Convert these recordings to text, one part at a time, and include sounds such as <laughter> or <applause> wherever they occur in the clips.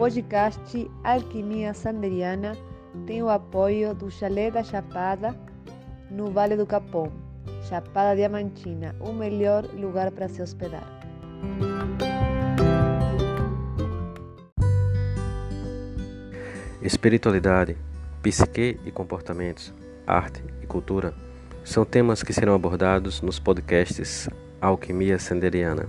podcast Alquimia Sanderiana tem o apoio do Chalé da Chapada, no Vale do Capão, Chapada Diamantina, o melhor lugar para se hospedar. Espiritualidade, psique e comportamentos, arte e cultura são temas que serão abordados nos podcasts Alquimia Sanderiana.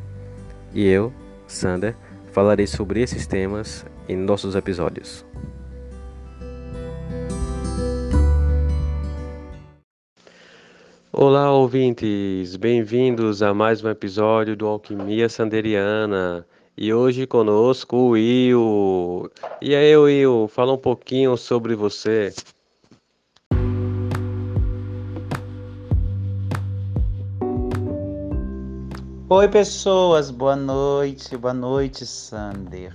E eu, Sander, falarei sobre esses temas em nossos episódios. Olá, ouvintes! Bem-vindos a mais um episódio do Alquimia Sanderiana. E hoje conosco o Will. E aí, Will, fala um pouquinho sobre você. Oi, pessoas, boa noite, boa noite, Sander.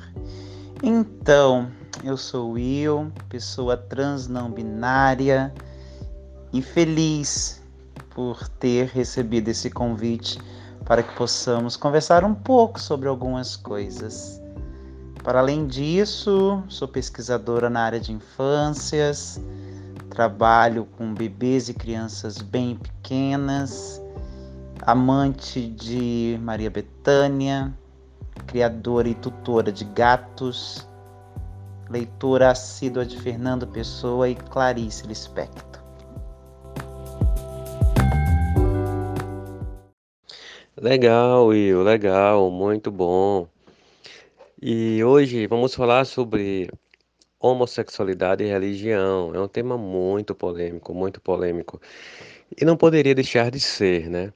Então, eu sou Will, pessoa trans não binária e feliz por ter recebido esse convite para que possamos conversar um pouco sobre algumas coisas. Para além disso, sou pesquisadora na área de infâncias, trabalho com bebês e crianças bem pequenas amante de Maria Bethânia, criadora e tutora de gatos, leitora assídua de Fernando Pessoa e Clarice Lispector. Legal, Will, legal, muito bom. E hoje vamos falar sobre homossexualidade e religião. É um tema muito polêmico, muito polêmico. E não poderia deixar de ser, né?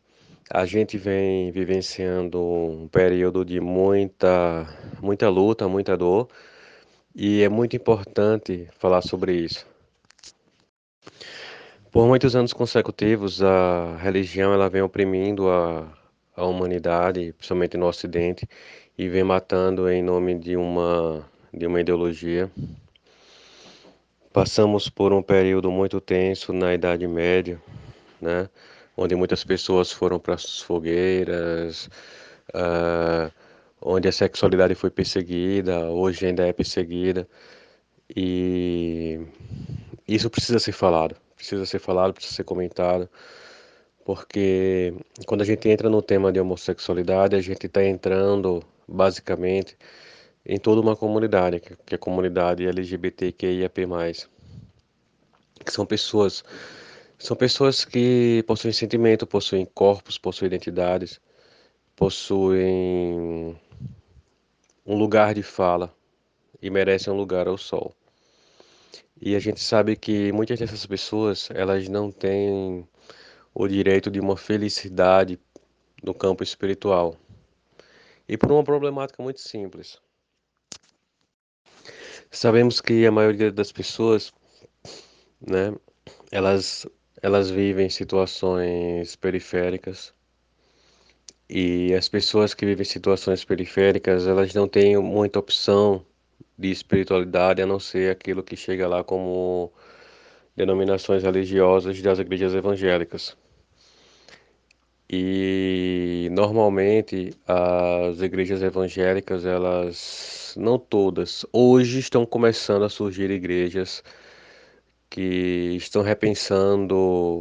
A gente vem vivenciando um período de muita, muita luta, muita dor, e é muito importante falar sobre isso. Por muitos anos consecutivos, a religião ela vem oprimindo a, a humanidade, principalmente no Ocidente, e vem matando em nome de uma, de uma ideologia. Passamos por um período muito tenso na Idade Média, né? Onde muitas pessoas foram para as fogueiras, uh, onde a sexualidade foi perseguida, hoje ainda é perseguida. E isso precisa ser falado, precisa ser falado, precisa ser comentado, porque quando a gente entra no tema de homossexualidade, a gente está entrando basicamente em toda uma comunidade, que é a comunidade LGBTQIAP+, que são pessoas são pessoas que possuem sentimento, possuem corpos, possuem identidades, possuem um lugar de fala e merecem um lugar ao sol. E a gente sabe que muitas dessas pessoas, elas não têm o direito de uma felicidade no campo espiritual. E por uma problemática muito simples. Sabemos que a maioria das pessoas, né, elas elas vivem situações periféricas e as pessoas que vivem situações periféricas elas não têm muita opção de espiritualidade a não ser aquilo que chega lá como denominações religiosas das igrejas evangélicas. E normalmente as igrejas evangélicas, elas não todas, hoje estão começando a surgir igrejas que estão repensando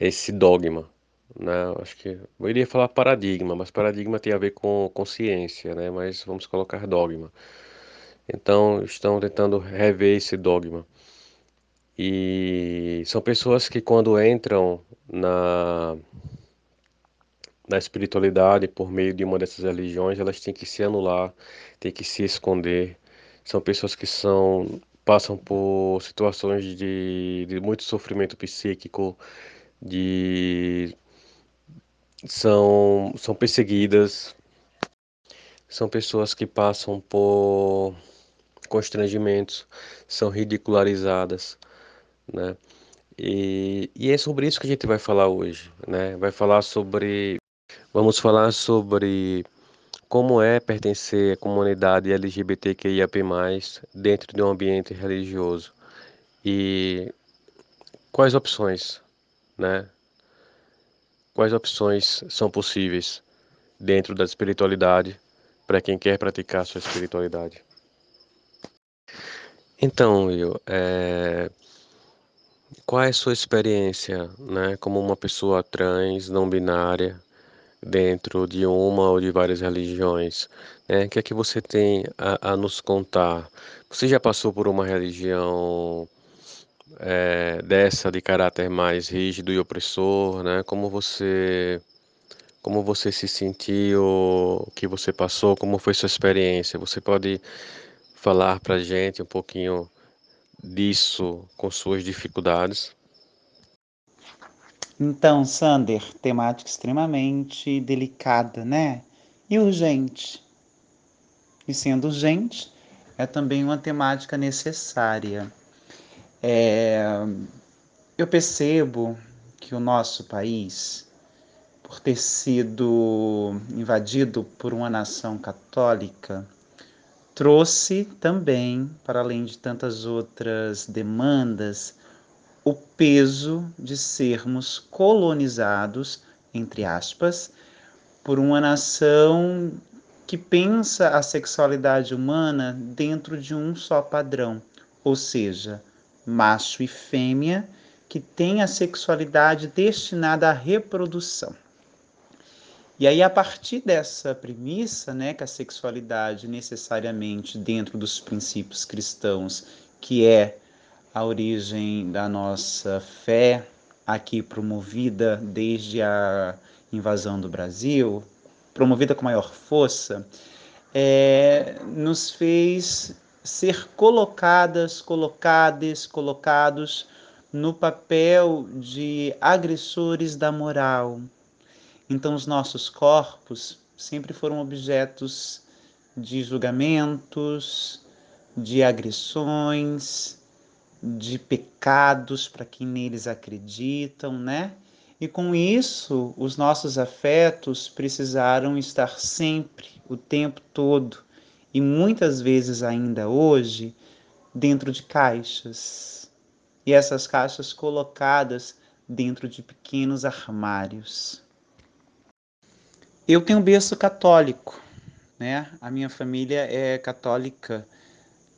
esse dogma, né? Acho que eu iria falar paradigma, mas paradigma tem a ver com consciência, né? Mas vamos colocar dogma. Então, estão tentando rever esse dogma. E são pessoas que quando entram na na espiritualidade por meio de uma dessas religiões, elas têm que se anular, têm que se esconder. São pessoas que são passam por situações de, de muito sofrimento psíquico, de são, são perseguidas, são pessoas que passam por constrangimentos, são ridicularizadas, né? E, e é sobre isso que a gente vai falar hoje, né? Vai falar sobre, vamos falar sobre como é pertencer à comunidade LGBTQIAP+, dentro de um ambiente religioso? E quais opções, né? Quais opções são possíveis dentro da espiritualidade para quem quer praticar sua espiritualidade. Então, Will, é... qual é a sua experiência, né, como uma pessoa trans, não binária, dentro de uma ou de várias religiões? Né? O que é que você tem a, a nos contar? Você já passou por uma religião é, dessa de caráter mais rígido e opressor, né? Como você como você se sentiu, o que você passou, como foi sua experiência? Você pode falar para gente um pouquinho disso com suas dificuldades? Então, Sander, temática extremamente delicada, né? E urgente. E sendo urgente, é também uma temática necessária. É, eu percebo que o nosso país, por ter sido invadido por uma nação católica, trouxe também, para além de tantas outras demandas, o peso de sermos colonizados, entre aspas, por uma nação que pensa a sexualidade humana dentro de um só padrão, ou seja, macho e fêmea, que tem a sexualidade destinada à reprodução. E aí, a partir dessa premissa, né, que a sexualidade necessariamente dentro dos princípios cristãos, que é a origem da nossa fé, aqui promovida desde a invasão do Brasil, promovida com maior força, é, nos fez ser colocadas, colocadas, colocados no papel de agressores da moral. Então, os nossos corpos sempre foram objetos de julgamentos, de agressões, de pecados para quem neles acreditam, né? E com isso, os nossos afetos precisaram estar sempre, o tempo todo, e muitas vezes ainda hoje dentro de caixas. E essas caixas colocadas dentro de pequenos armários. Eu tenho berço católico, né? A minha família é católica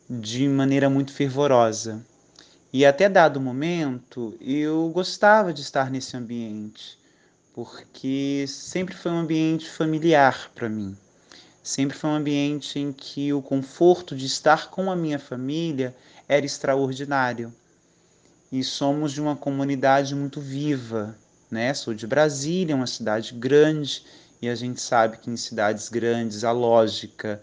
de maneira muito fervorosa. E até dado momento, eu gostava de estar nesse ambiente, porque sempre foi um ambiente familiar para mim. Sempre foi um ambiente em que o conforto de estar com a minha família era extraordinário. E somos de uma comunidade muito viva, né? Sou de Brasília, uma cidade grande, e a gente sabe que em cidades grandes a lógica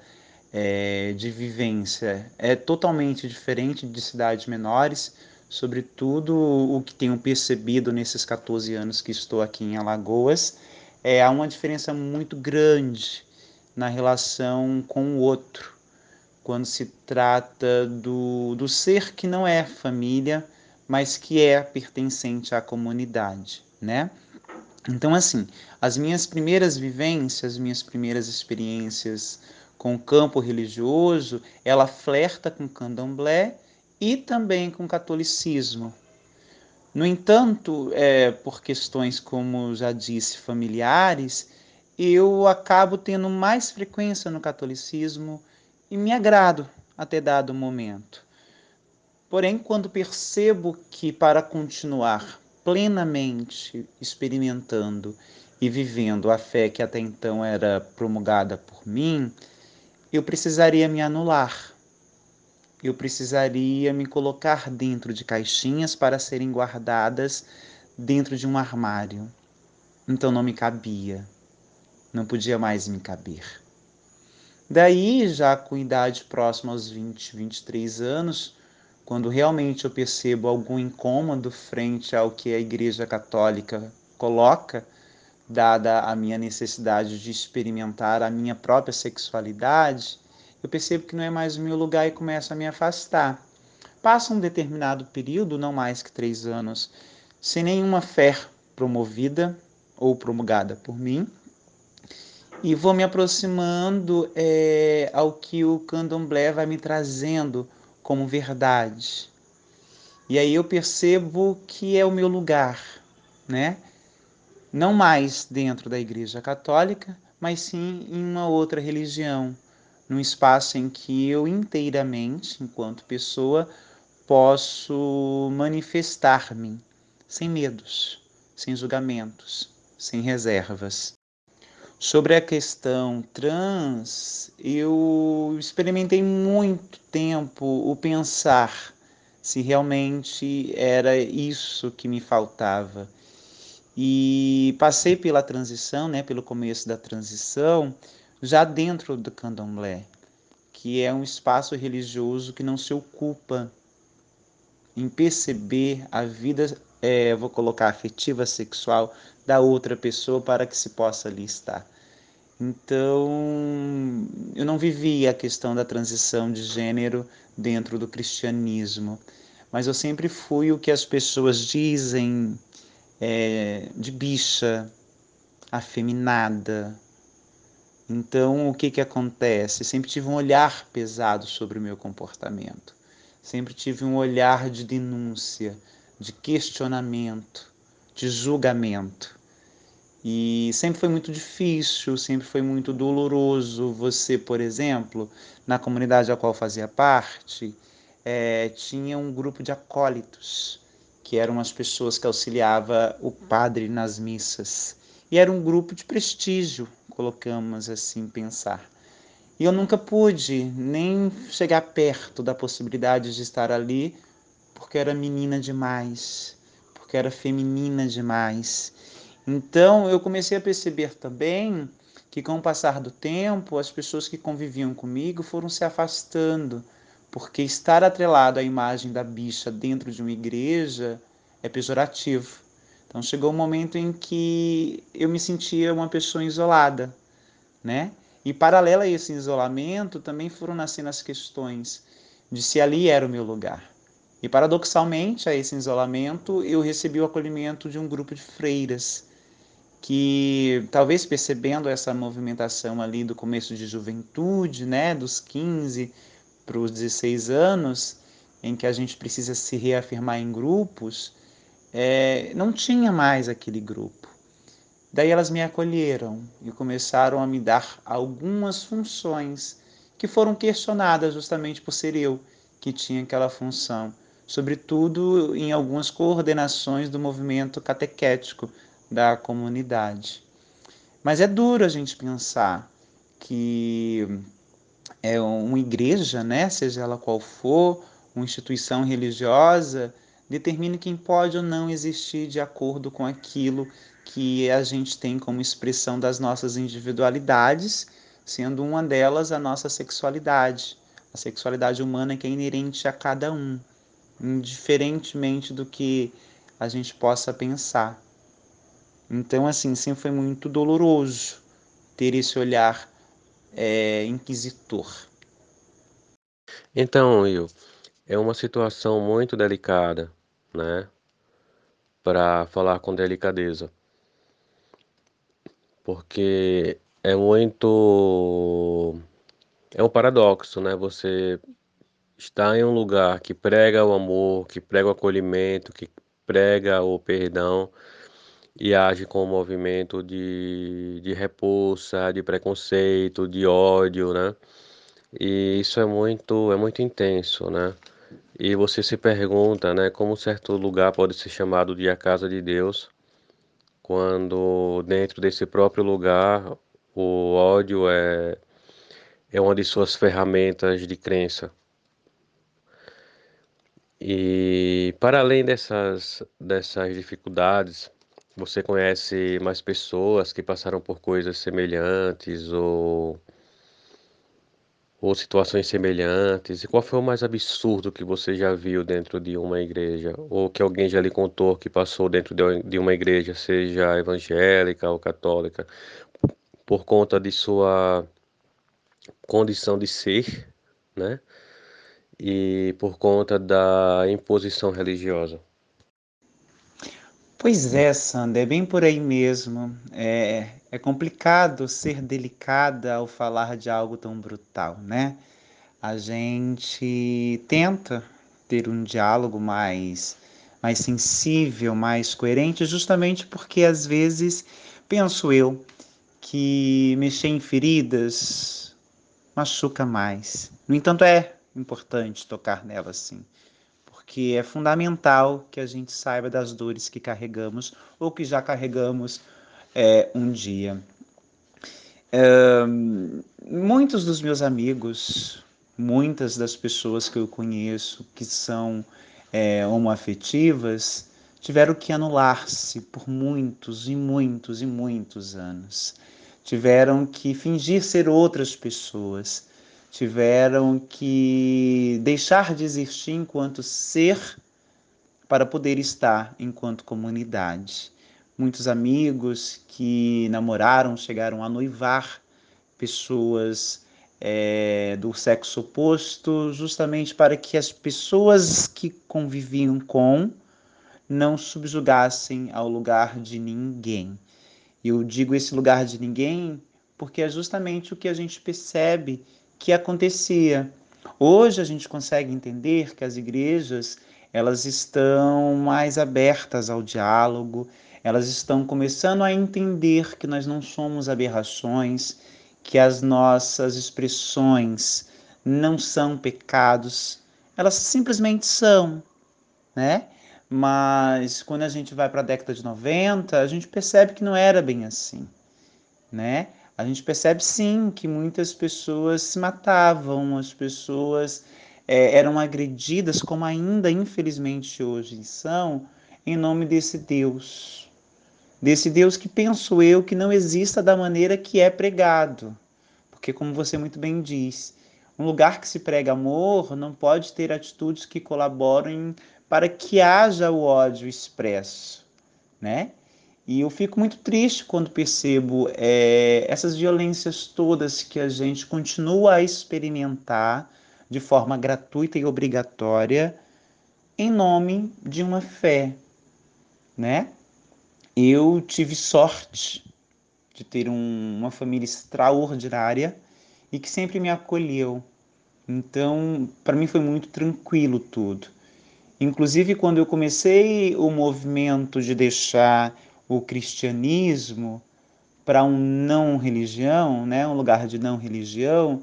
é, de vivência é totalmente diferente de cidades menores, sobretudo o que tenho percebido nesses 14 anos que estou aqui em Alagoas, é, há uma diferença muito grande na relação com o outro, quando se trata do, do ser que não é família, mas que é pertencente à comunidade, né? Então, assim, as minhas primeiras vivências, minhas primeiras experiências com o campo religioso, ela flerta com candomblé e também com catolicismo. No entanto, é, por questões, como já disse, familiares, eu acabo tendo mais frequência no catolicismo e me agrado até dado momento. Porém, quando percebo que para continuar plenamente experimentando e vivendo a fé que até então era promulgada por mim, eu precisaria me anular. Eu precisaria me colocar dentro de caixinhas para serem guardadas dentro de um armário. Então não me cabia não podia mais me caber. Daí, já com idade próxima aos 20, 23 anos, quando realmente eu percebo algum incômodo frente ao que a Igreja Católica coloca, dada a minha necessidade de experimentar a minha própria sexualidade, eu percebo que não é mais o meu lugar e começo a me afastar. Passa um determinado período, não mais que três anos, sem nenhuma fé promovida ou promulgada por mim, e vou me aproximando é, ao que o candomblé vai me trazendo como verdade. E aí eu percebo que é o meu lugar, né? Não mais dentro da Igreja Católica, mas sim em uma outra religião, num espaço em que eu inteiramente, enquanto pessoa, posso manifestar-me sem medos, sem julgamentos, sem reservas. Sobre a questão trans, eu experimentei muito tempo o pensar se realmente era isso que me faltava. E passei pela transição, né, pelo começo da transição, já dentro do candomblé, que é um espaço religioso que não se ocupa em perceber a vida, é, vou colocar afetiva, sexual da outra pessoa para que se possa ali estar. Então, eu não vivi a questão da transição de gênero dentro do cristianismo, mas eu sempre fui o que as pessoas dizem é, de bicha, afeminada. Então, o que, que acontece? Sempre tive um olhar pesado sobre o meu comportamento, sempre tive um olhar de denúncia, de questionamento, de julgamento. E sempre foi muito difícil, sempre foi muito doloroso. Você, por exemplo, na comunidade a qual fazia parte, é, tinha um grupo de acólitos, que eram as pessoas que auxiliava o padre nas missas. E era um grupo de prestígio, colocamos assim pensar. E eu nunca pude nem chegar perto da possibilidade de estar ali, porque era menina demais, porque era feminina demais. Então eu comecei a perceber também que com o passar do tempo as pessoas que conviviam comigo foram se afastando, porque estar atrelado à imagem da bicha dentro de uma igreja é pejorativo. Então chegou um momento em que eu me sentia uma pessoa isolada, né? E paralela a esse isolamento também foram nascendo as questões de se ali era o meu lugar. E paradoxalmente a esse isolamento eu recebi o acolhimento de um grupo de freiras que talvez percebendo essa movimentação ali do começo de juventude, né, dos 15 para os 16 anos, em que a gente precisa se reafirmar em grupos, é, não tinha mais aquele grupo. Daí elas me acolheram e começaram a me dar algumas funções que foram questionadas justamente por ser eu que tinha aquela função, sobretudo em algumas coordenações do movimento catequético da comunidade. Mas é duro a gente pensar que é uma igreja, né, seja ela qual for, uma instituição religiosa, determine quem pode ou não existir de acordo com aquilo que a gente tem como expressão das nossas individualidades, sendo uma delas a nossa sexualidade, a sexualidade humana que é inerente a cada um, indiferentemente do que a gente possa pensar. Então, assim, sempre foi muito doloroso ter esse olhar é, inquisitor. Então, Will, é uma situação muito delicada, né? Para falar com delicadeza. Porque é muito. É um paradoxo, né? Você está em um lugar que prega o amor, que prega o acolhimento, que prega o perdão e age com um movimento de, de repulsa, de preconceito, de ódio, né? E isso é muito, é muito intenso, né? E você se pergunta, né, como certo lugar pode ser chamado de a casa de Deus, quando dentro desse próprio lugar o ódio é, é uma de suas ferramentas de crença. E para além dessas, dessas dificuldades, você conhece mais pessoas que passaram por coisas semelhantes ou, ou situações semelhantes? E qual foi o mais absurdo que você já viu dentro de uma igreja? Ou que alguém já lhe contou que passou dentro de uma igreja, seja evangélica ou católica, por conta de sua condição de ser, né? E por conta da imposição religiosa. Pois é, Sandra, é bem por aí mesmo. É, é complicado ser delicada ao falar de algo tão brutal, né? A gente tenta ter um diálogo mais, mais sensível, mais coerente, justamente porque às vezes penso eu que mexer em feridas machuca mais. No entanto, é importante tocar nelas sim, porque é fundamental que a gente saiba das dores que carregamos ou que já carregamos é, um dia. É, muitos dos meus amigos, muitas das pessoas que eu conheço que são é, homoafetivas, tiveram que anular-se por muitos e muitos e muitos anos. Tiveram que fingir ser outras pessoas. Tiveram que deixar de existir enquanto ser para poder estar enquanto comunidade. Muitos amigos que namoraram chegaram a noivar pessoas é, do sexo oposto, justamente para que as pessoas que conviviam com não subjugassem ao lugar de ninguém. Eu digo esse lugar de ninguém porque é justamente o que a gente percebe que acontecia. Hoje a gente consegue entender que as igrejas elas estão mais abertas ao diálogo, elas estão começando a entender que nós não somos aberrações, que as nossas expressões não são pecados, elas simplesmente são, né? mas quando a gente vai para a década de 90, a gente percebe que não era bem assim, né? A gente percebe sim que muitas pessoas se matavam, as pessoas é, eram agredidas, como ainda infelizmente hoje são, em nome desse Deus. Desse Deus que penso eu que não exista da maneira que é pregado. Porque, como você muito bem diz, um lugar que se prega amor não pode ter atitudes que colaborem para que haja o ódio expresso, né? E eu fico muito triste quando percebo é, essas violências todas que a gente continua a experimentar de forma gratuita e obrigatória em nome de uma fé, né? Eu tive sorte de ter um, uma família extraordinária e que sempre me acolheu. Então, para mim foi muito tranquilo tudo. Inclusive, quando eu comecei o movimento de deixar o cristianismo para um não religião, né, um lugar de não religião,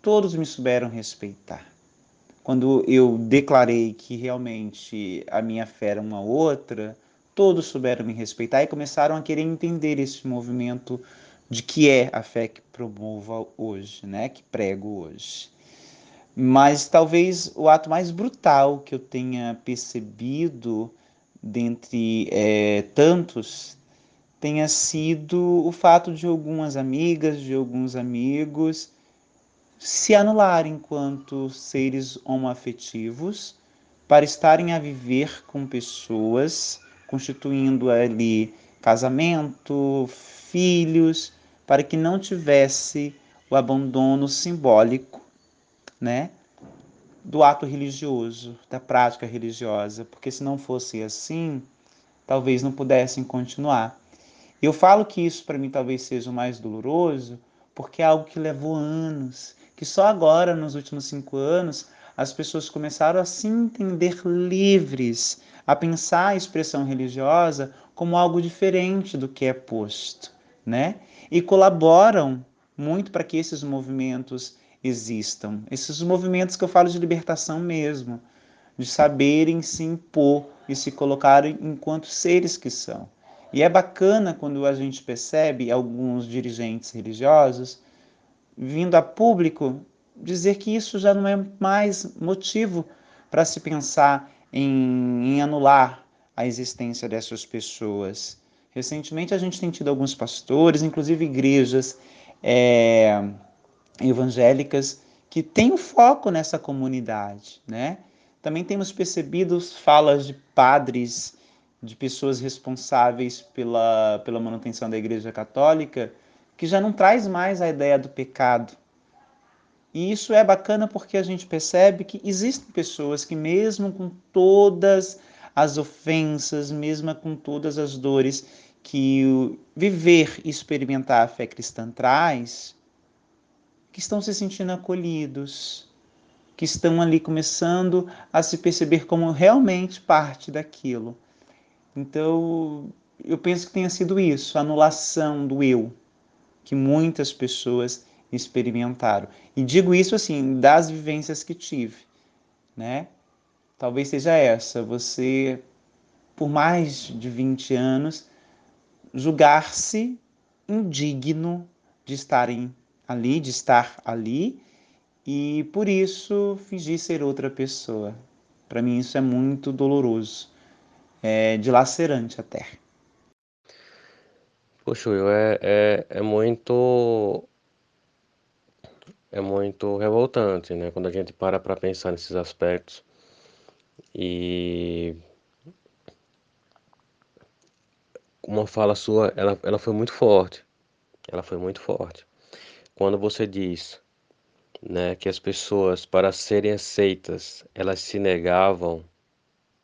todos me souberam respeitar. Quando eu declarei que realmente a minha fé era uma outra, todos souberam me respeitar e começaram a querer entender esse movimento de que é a fé que promovo hoje, né, que prego hoje. Mas talvez o ato mais brutal que eu tenha percebido dentre é, tantos tenha sido o fato de algumas amigas, de alguns amigos se anularem enquanto seres homoafetivos para estarem a viver com pessoas, constituindo ali casamento, filhos, para que não tivesse o abandono simbólico né, do ato religioso, da prática religiosa, porque se não fosse assim, talvez não pudessem continuar. Eu falo que isso para mim talvez seja o mais doloroso, porque é algo que levou anos, que só agora, nos últimos cinco anos, as pessoas começaram a se entender livres, a pensar a expressão religiosa como algo diferente do que é posto, né? E colaboram muito para que esses movimentos existam. Esses movimentos que eu falo de libertação mesmo, de saberem se impor e se colocarem enquanto seres que são. E é bacana quando a gente percebe alguns dirigentes religiosos vindo a público dizer que isso já não é mais motivo para se pensar em, em, anular a existência dessas pessoas. Recentemente a gente tem tido alguns pastores, inclusive igrejas, é, evangélicas que têm um foco nessa comunidade, né? Também temos percebido falas de padres, de pessoas responsáveis pela, pela manutenção da Igreja Católica, que já não traz mais a ideia do pecado. E isso é bacana porque a gente percebe que existem pessoas que, mesmo com todas as ofensas, mesmo com todas as dores que viver e experimentar a fé cristã traz, que estão se sentindo acolhidos, que estão ali começando a se perceber como realmente parte daquilo. Então, eu penso que tenha sido isso, a anulação do eu, que muitas pessoas experimentaram. E digo isso assim, das vivências que tive, né? Talvez seja essa, você por mais de 20 anos julgar-se indigno de estarem ali, de estar ali, e por isso fingir ser outra pessoa. Para mim isso é muito doloroso, é dilacerante até. Poxa, Will, é, é, é muito é muito revoltante, né? Quando a gente para para pensar nesses aspectos e uma fala sua, ela, ela foi muito forte. Ela foi muito forte. Quando você diz, né, que as pessoas para serem aceitas, elas se negavam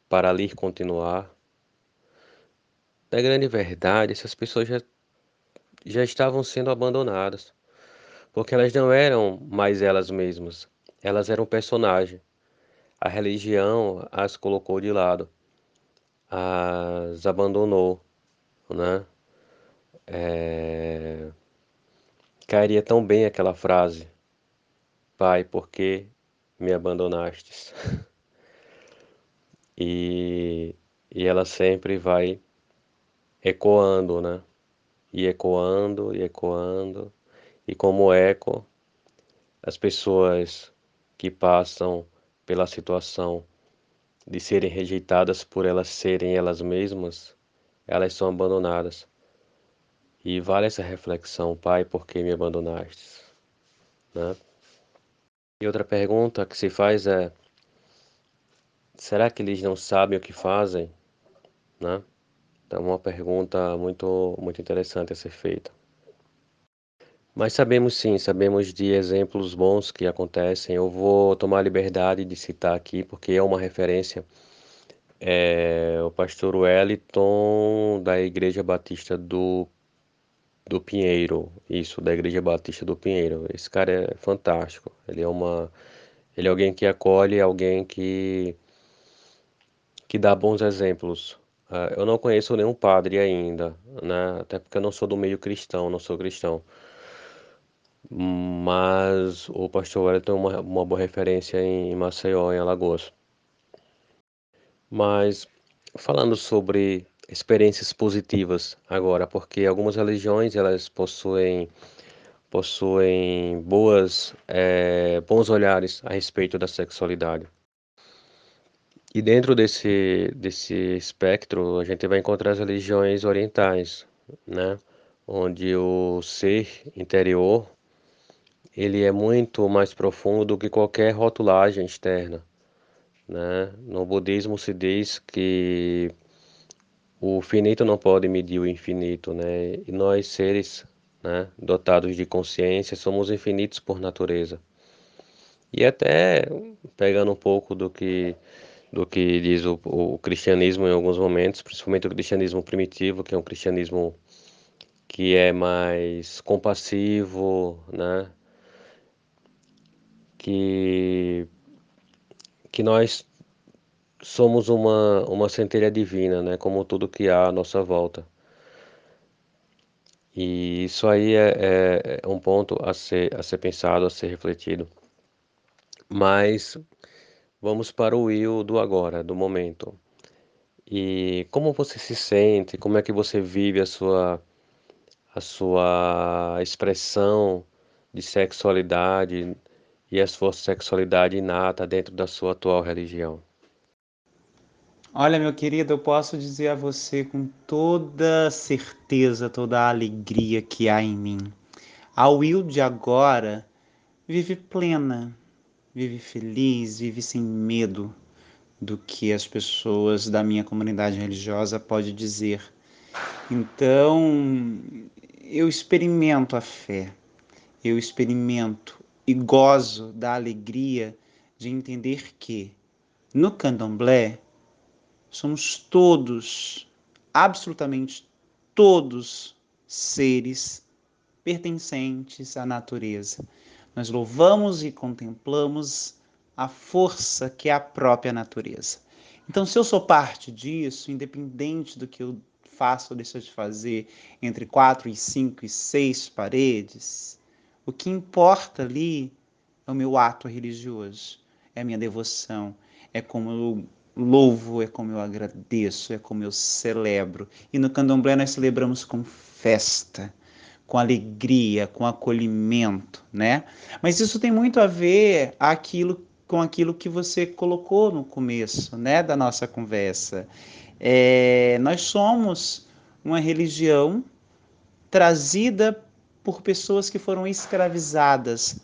para ali continuar. Na grande verdade, essas pessoas já já estavam sendo abandonadas, porque elas não eram mais elas mesmas, elas eram personagem. A religião as colocou de lado, as abandonou, né? É... Cairia tão bem aquela frase, Pai, por que me abandonastes? <laughs> e, e ela sempre vai ecoando, né? e ecoando e ecoando, e como eco, as pessoas que passam pela situação de serem rejeitadas por elas serem elas mesmas, elas são abandonadas. E vale essa reflexão, Pai, por que me abandonaste? Né? E outra pergunta que se faz é: será que eles não sabem o que fazem? Né? Então, uma pergunta muito, muito interessante a ser feita. Mas sabemos sim, sabemos de exemplos bons que acontecem. Eu vou tomar a liberdade de citar aqui, porque é uma referência. É o pastor Wellington, da Igreja Batista do, do Pinheiro. Isso, da Igreja Batista do Pinheiro. Esse cara é fantástico. Ele é uma. Ele é alguém que acolhe, alguém que, que dá bons exemplos Uh, eu não conheço nenhum padre ainda, né? Até porque eu não sou do meio cristão, não sou cristão. Mas o pastor Wellington é uma, uma boa referência em Maceió, em Alagoas. Mas falando sobre experiências positivas agora, porque algumas religiões elas possuem possuem boas é, bons olhares a respeito da sexualidade. E dentro desse, desse espectro, a gente vai encontrar as religiões orientais, né? Onde o ser interior, ele é muito mais profundo do que qualquer rotulagem externa, né? No budismo se diz que o finito não pode medir o infinito, né? E nós seres, né, dotados de consciência, somos infinitos por natureza. E até pegando um pouco do que do que diz o, o cristianismo em alguns momentos, principalmente o cristianismo primitivo, que é um cristianismo que é mais compassivo, né? Que, que nós somos uma, uma centelha divina, né? Como tudo que há à nossa volta. E isso aí é, é, é um ponto a ser, a ser pensado, a ser refletido. Mas Vamos para o Will do agora, do momento. E como você se sente? Como é que você vive a sua a sua expressão de sexualidade e a sua sexualidade inata dentro da sua atual religião? Olha, meu querido, eu posso dizer a você com toda certeza, toda a alegria que há em mim. A Will de agora vive plena, vive feliz, vive sem medo do que as pessoas da minha comunidade religiosa podem dizer. Então, eu experimento a fé, eu experimento e gozo da alegria de entender que no candomblé somos todos, absolutamente todos, seres pertencentes à natureza. Nós louvamos e contemplamos a força que é a própria natureza. Então, se eu sou parte disso, independente do que eu faço ou deixo de fazer entre quatro e cinco e seis paredes. O que importa ali é o meu ato religioso, é a minha devoção, é como eu louvo, é como eu agradeço, é como eu celebro. E no candomblé nós celebramos com festa, com alegria, com acolhimento, né? Mas isso tem muito a ver aquilo com aquilo que você colocou no começo, né, da nossa conversa. É, nós somos uma religião trazida por pessoas que foram escravizadas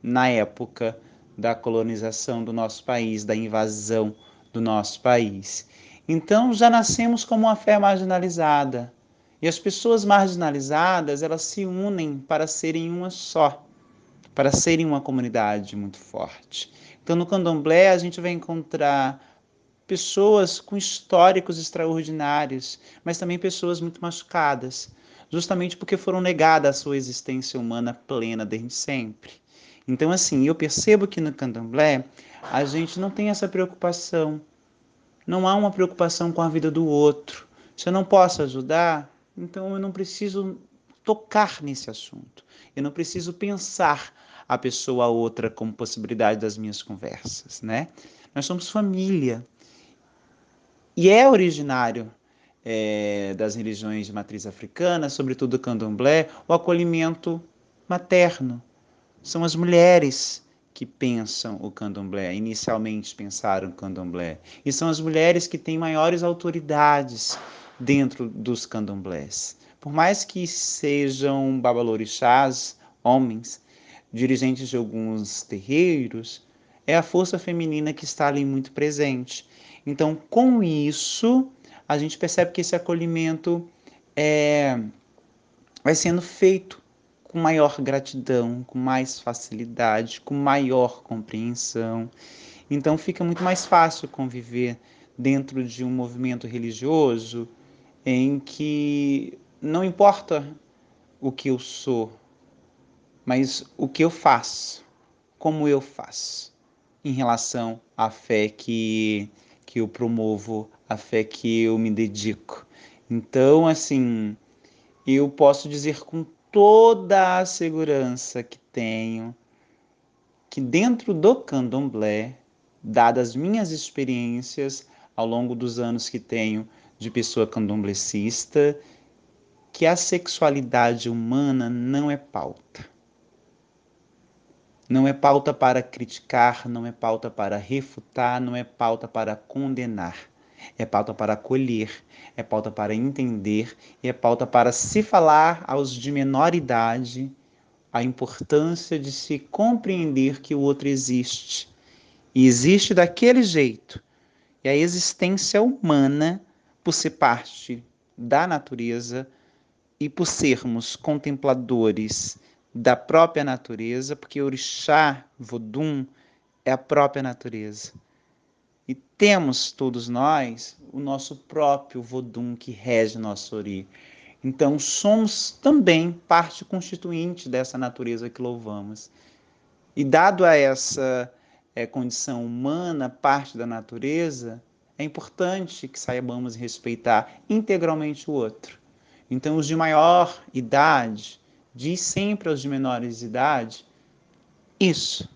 na época da colonização do nosso país, da invasão do nosso país. Então já nascemos como uma fé marginalizada. E as pessoas marginalizadas, elas se unem para serem uma só, para serem uma comunidade muito forte. Então no Candomblé a gente vai encontrar pessoas com históricos extraordinários, mas também pessoas muito machucadas, justamente porque foram negadas a sua existência humana plena desde sempre. Então, assim, eu percebo que no candomblé a gente não tem essa preocupação. Não há uma preocupação com a vida do outro. Se eu não posso ajudar, então eu não preciso tocar nesse assunto. Eu não preciso pensar a pessoa a outra como possibilidade das minhas conversas, né? Nós somos família. E é originário é, das religiões de matriz africana, sobretudo o candomblé, o acolhimento materno. São as mulheres que pensam o candomblé, inicialmente pensaram o candomblé. E são as mulheres que têm maiores autoridades dentro dos candomblés. Por mais que sejam babalorixás, homens, dirigentes de alguns terreiros, é a força feminina que está ali muito presente. Então, com isso, a gente percebe que esse acolhimento é, vai sendo feito com maior gratidão, com mais facilidade, com maior compreensão. Então fica muito mais fácil conviver dentro de um movimento religioso em que não importa o que eu sou, mas o que eu faço, como eu faço, em relação à fé que, que eu promovo, à fé que eu me dedico. Então, assim, eu posso dizer com toda a segurança que tenho que dentro do candomblé, dadas minhas experiências ao longo dos anos que tenho de pessoa candomblecista, que a sexualidade humana não é pauta. Não é pauta para criticar, não é pauta para refutar, não é pauta para condenar é pauta para acolher, é pauta para entender e é pauta para se falar aos de menor idade a importância de se compreender que o outro existe. E existe daquele jeito. E a existência humana, por ser parte da natureza e por sermos contempladores da própria natureza, porque Orixá, Vodum, é a própria natureza. Temos todos nós o nosso próprio Vodum que rege nosso Ori. Então somos também parte constituinte dessa natureza que louvamos. E dado a essa é, condição humana, parte da natureza, é importante que saibamos respeitar integralmente o outro. Então, os de maior idade, diz sempre aos de menores idade, isso,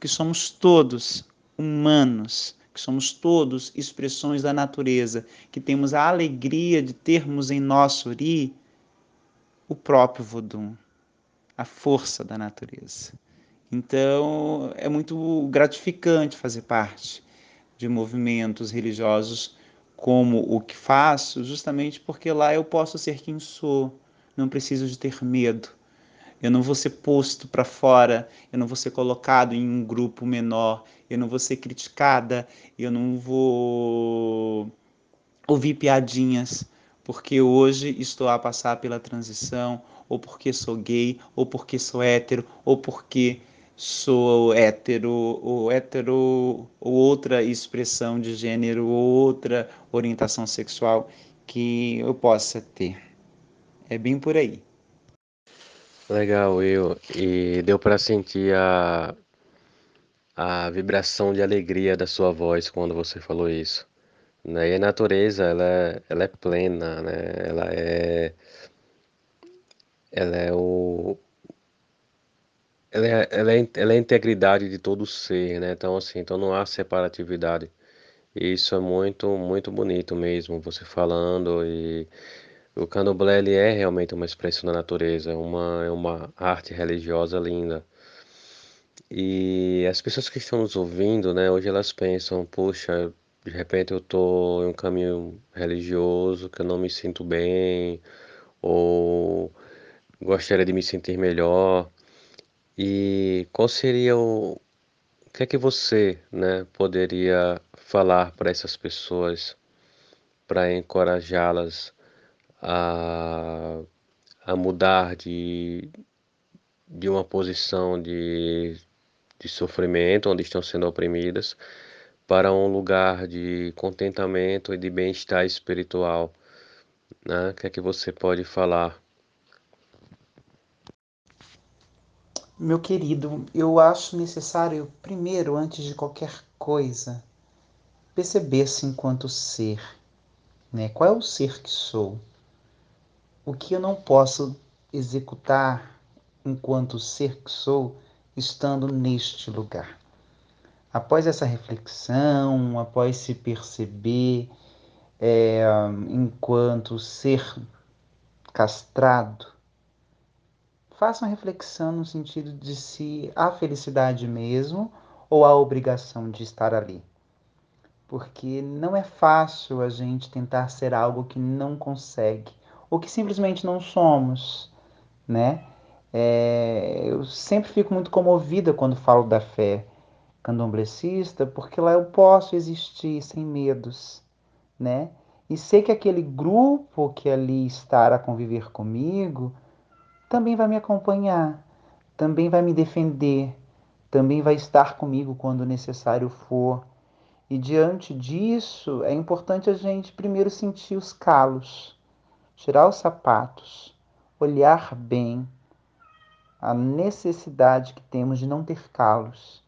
que somos todos humanos, que somos todos expressões da natureza, que temos a alegria de termos em nosso Ori o próprio Vodum, a força da natureza. Então, é muito gratificante fazer parte de movimentos religiosos como o que faço, justamente porque lá eu posso ser quem sou, não preciso de ter medo. Eu não vou ser posto para fora, eu não vou ser colocado em um grupo menor, eu não vou ser criticada, eu não vou ouvir piadinhas, porque hoje estou a passar pela transição, ou porque sou gay, ou porque sou hétero, ou porque sou hétero, ou hétero, ou outra expressão de gênero, ou outra orientação sexual que eu possa ter. É bem por aí. Legal, Will. E deu para sentir a, a vibração de alegria da sua voz quando você falou isso. Né? E a natureza, ela, é, ela é plena, né? Ela é, ela é o, ela é, ela é, ela é a integridade de todo ser, né? Então, assim, então não há separatividade. E isso é muito, muito bonito mesmo, você falando e o candomblé ele é realmente uma expressão da natureza, uma, é uma arte religiosa linda. E as pessoas que estão nos ouvindo, né, hoje elas pensam, puxa, de repente eu estou em um caminho religioso que eu não me sinto bem, ou gostaria de me sentir melhor. E qual seria o, o que é que você, né, poderia falar para essas pessoas para encorajá-las a, a mudar de, de uma posição de, de sofrimento, onde estão sendo oprimidas, para um lugar de contentamento e de bem-estar espiritual. Né? O que é que você pode falar? Meu querido, eu acho necessário, primeiro, antes de qualquer coisa, perceber-se enquanto ser. Né? Qual é o ser que sou? O que eu não posso executar enquanto ser que sou, estando neste lugar? Após essa reflexão, após se perceber é, enquanto ser castrado, faça uma reflexão no sentido de se há felicidade mesmo ou há obrigação de estar ali. Porque não é fácil a gente tentar ser algo que não consegue ou que simplesmente não somos, né? É, eu sempre fico muito comovida quando falo da fé candomblessista, porque lá eu posso existir sem medos, né? E sei que aquele grupo que ali está a conviver comigo também vai me acompanhar, também vai me defender, também vai estar comigo quando necessário for. E diante disso, é importante a gente primeiro sentir os calos, tirar os sapatos, olhar bem a necessidade que temos de não ter calos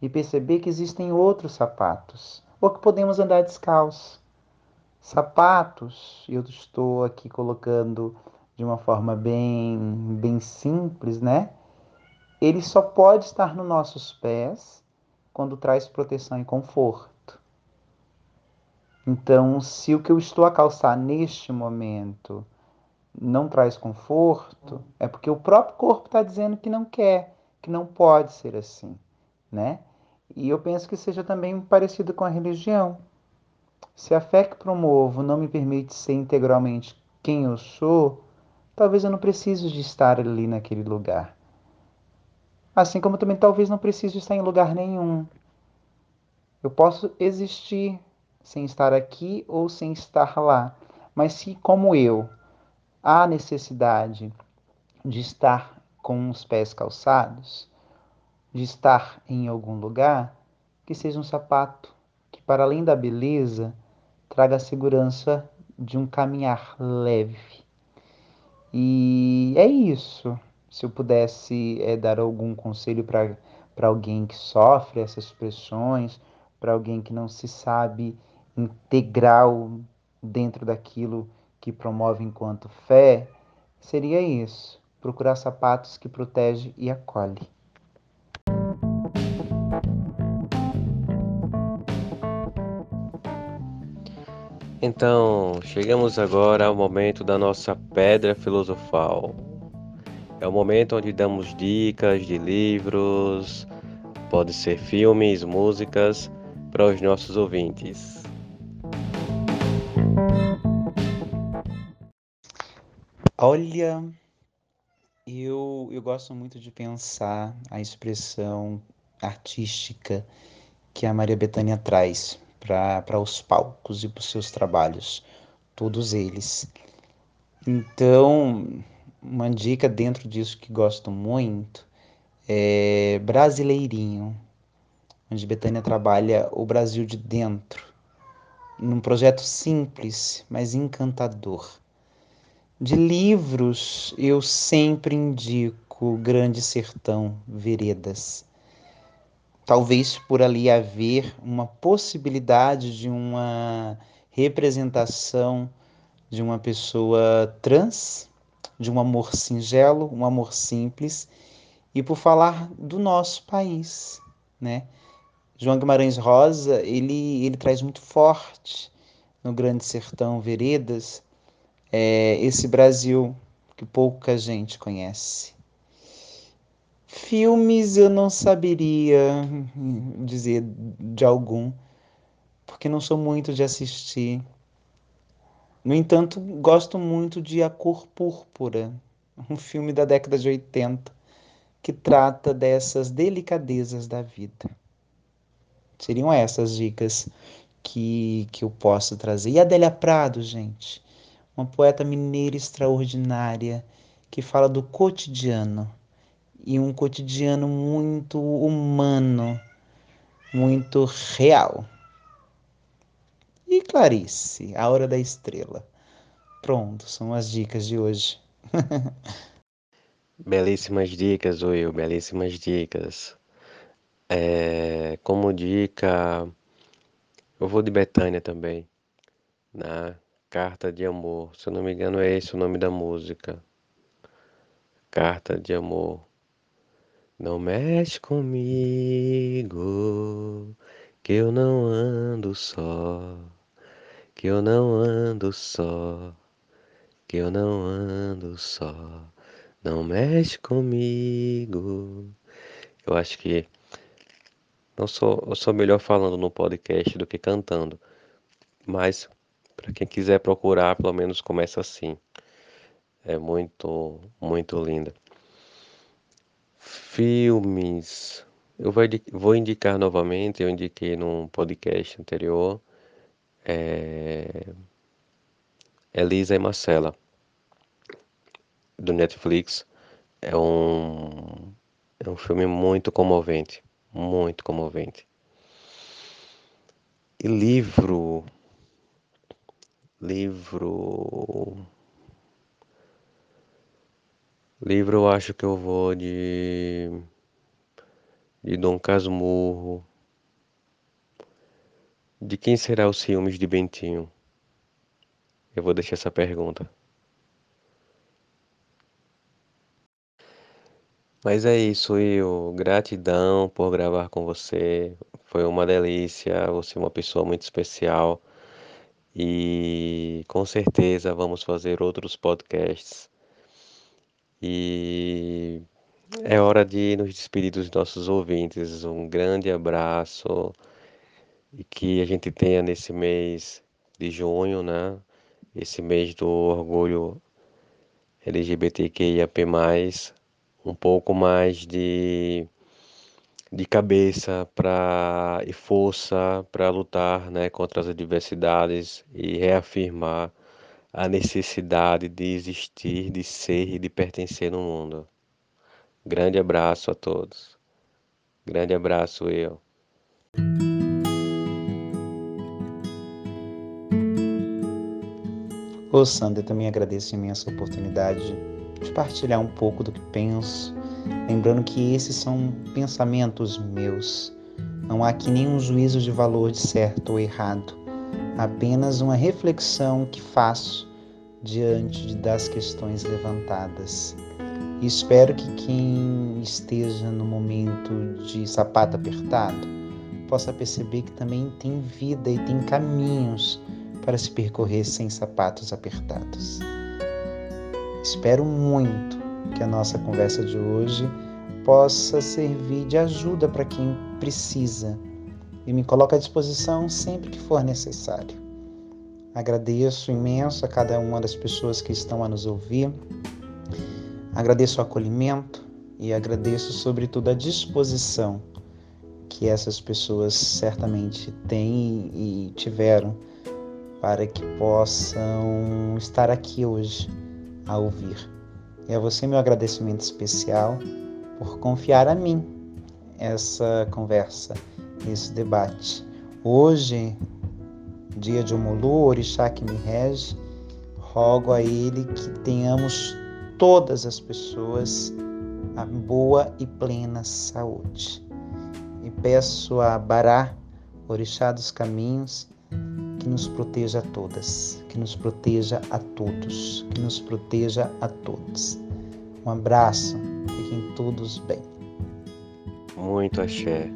e perceber que existem outros sapatos, ou que podemos andar descalço. Sapatos, eu estou aqui colocando de uma forma bem, bem simples, né? Ele só pode estar nos nossos pés quando traz proteção e conforto. Então, se o que eu estou a calçar neste momento não traz conforto, é porque o próprio corpo está dizendo que não quer, que não pode ser assim, né? E eu penso que seja também parecido com a religião. Se a fé que promovo não me permite ser integralmente quem eu sou, talvez eu não precise de estar ali naquele lugar. Assim como também talvez não precise estar em lugar nenhum. Eu posso existir sem estar aqui ou sem estar lá. Mas se, como eu, há necessidade de estar com os pés calçados, de estar em algum lugar, que seja um sapato que, para além da beleza, traga a segurança de um caminhar leve. E é isso. Se eu pudesse é, dar algum conselho para alguém que sofre essas pressões, para alguém que não se sabe integral dentro daquilo que promove enquanto fé, seria isso: procurar sapatos que protege e acolhe. Então, chegamos agora ao momento da nossa pedra filosofal. É o momento onde damos dicas de livros, pode ser filmes, músicas, para os nossos ouvintes. Olha, eu, eu gosto muito de pensar a expressão artística que a Maria Bethânia traz para os palcos e para os seus trabalhos, todos eles. Então, uma dica dentro disso que gosto muito é Brasileirinho, onde Betânia trabalha o Brasil de dentro, num projeto simples, mas encantador. De livros, eu sempre indico Grande Sertão Veredas. Talvez por ali haver uma possibilidade de uma representação de uma pessoa trans, de um amor singelo, um amor simples, e por falar do nosso país, né? João Guimarães Rosa, ele, ele traz muito forte no Grande Sertão Veredas é, esse Brasil que pouca gente conhece. Filmes eu não saberia dizer de algum, porque não sou muito de assistir. No entanto, gosto muito de A Cor Púrpura, um filme da década de 80 que trata dessas delicadezas da vida. Seriam essas dicas que, que eu posso trazer. E Adélia Prado, gente, uma poeta mineira extraordinária que fala do cotidiano e um cotidiano muito humano, muito real. E Clarice, A Hora da Estrela. Pronto, são as dicas de hoje. <laughs> belíssimas dicas, Will, belíssimas dicas. É, como dica, eu vou de Betânia também, na Carta de Amor. Se eu não me engano, é esse o nome da música. Carta de Amor. Não mexe comigo, que eu não ando só que eu não ando só, que eu não ando só, não mexe comigo. Eu acho que não sou, eu sou melhor falando no podcast do que cantando, mas para quem quiser procurar, pelo menos começa assim. É muito, muito linda. Filmes. Eu vou indicar novamente, eu indiquei num podcast anterior é... Elisa e Marcela, do Netflix. É um, é um filme muito comovente, muito comovente. E livro, livro, livro eu acho que eu vou de, de Dom Casmurro, de quem será os ciúmes de Bentinho? Eu vou deixar essa pergunta. Mas é isso, eu gratidão por gravar com você. Foi uma delícia, você é uma pessoa muito especial. E com certeza vamos fazer outros podcasts. E é hora de nos despedir dos nossos ouvintes. Um grande abraço e que a gente tenha nesse mês de junho, né? Esse mês do orgulho LGBTQIAP+, um pouco mais de, de cabeça para e força para lutar né, contra as adversidades e reafirmar a necessidade de existir, de ser e de pertencer no mundo. Grande abraço a todos. Grande abraço, eu. Ô Sander, também agradeço imensa oportunidade de partilhar um pouco do que penso, lembrando que esses são pensamentos meus. Não há aqui nenhum juízo de valor de certo ou errado, apenas uma reflexão que faço diante das questões levantadas. E espero que quem esteja no momento de sapato apertado possa perceber que também tem vida e tem caminhos para se percorrer sem sapatos apertados. Espero muito que a nossa conversa de hoje possa servir de ajuda para quem precisa e me coloco à disposição sempre que for necessário. Agradeço imenso a cada uma das pessoas que estão a nos ouvir, agradeço o acolhimento e agradeço, sobretudo, a disposição que essas pessoas certamente têm e tiveram para que possam estar aqui hoje a ouvir. E a você meu agradecimento especial por confiar a mim essa conversa, esse debate. Hoje, dia de Omolu, Orixá que me rege, rogo a ele que tenhamos todas as pessoas a boa e plena saúde. E peço a Bará, Orixá dos Caminhos, que nos proteja a todas, que nos proteja a todos, que nos proteja a todos. Um abraço, fiquem todos bem. Muito axé,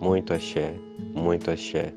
muito axé, muito axé.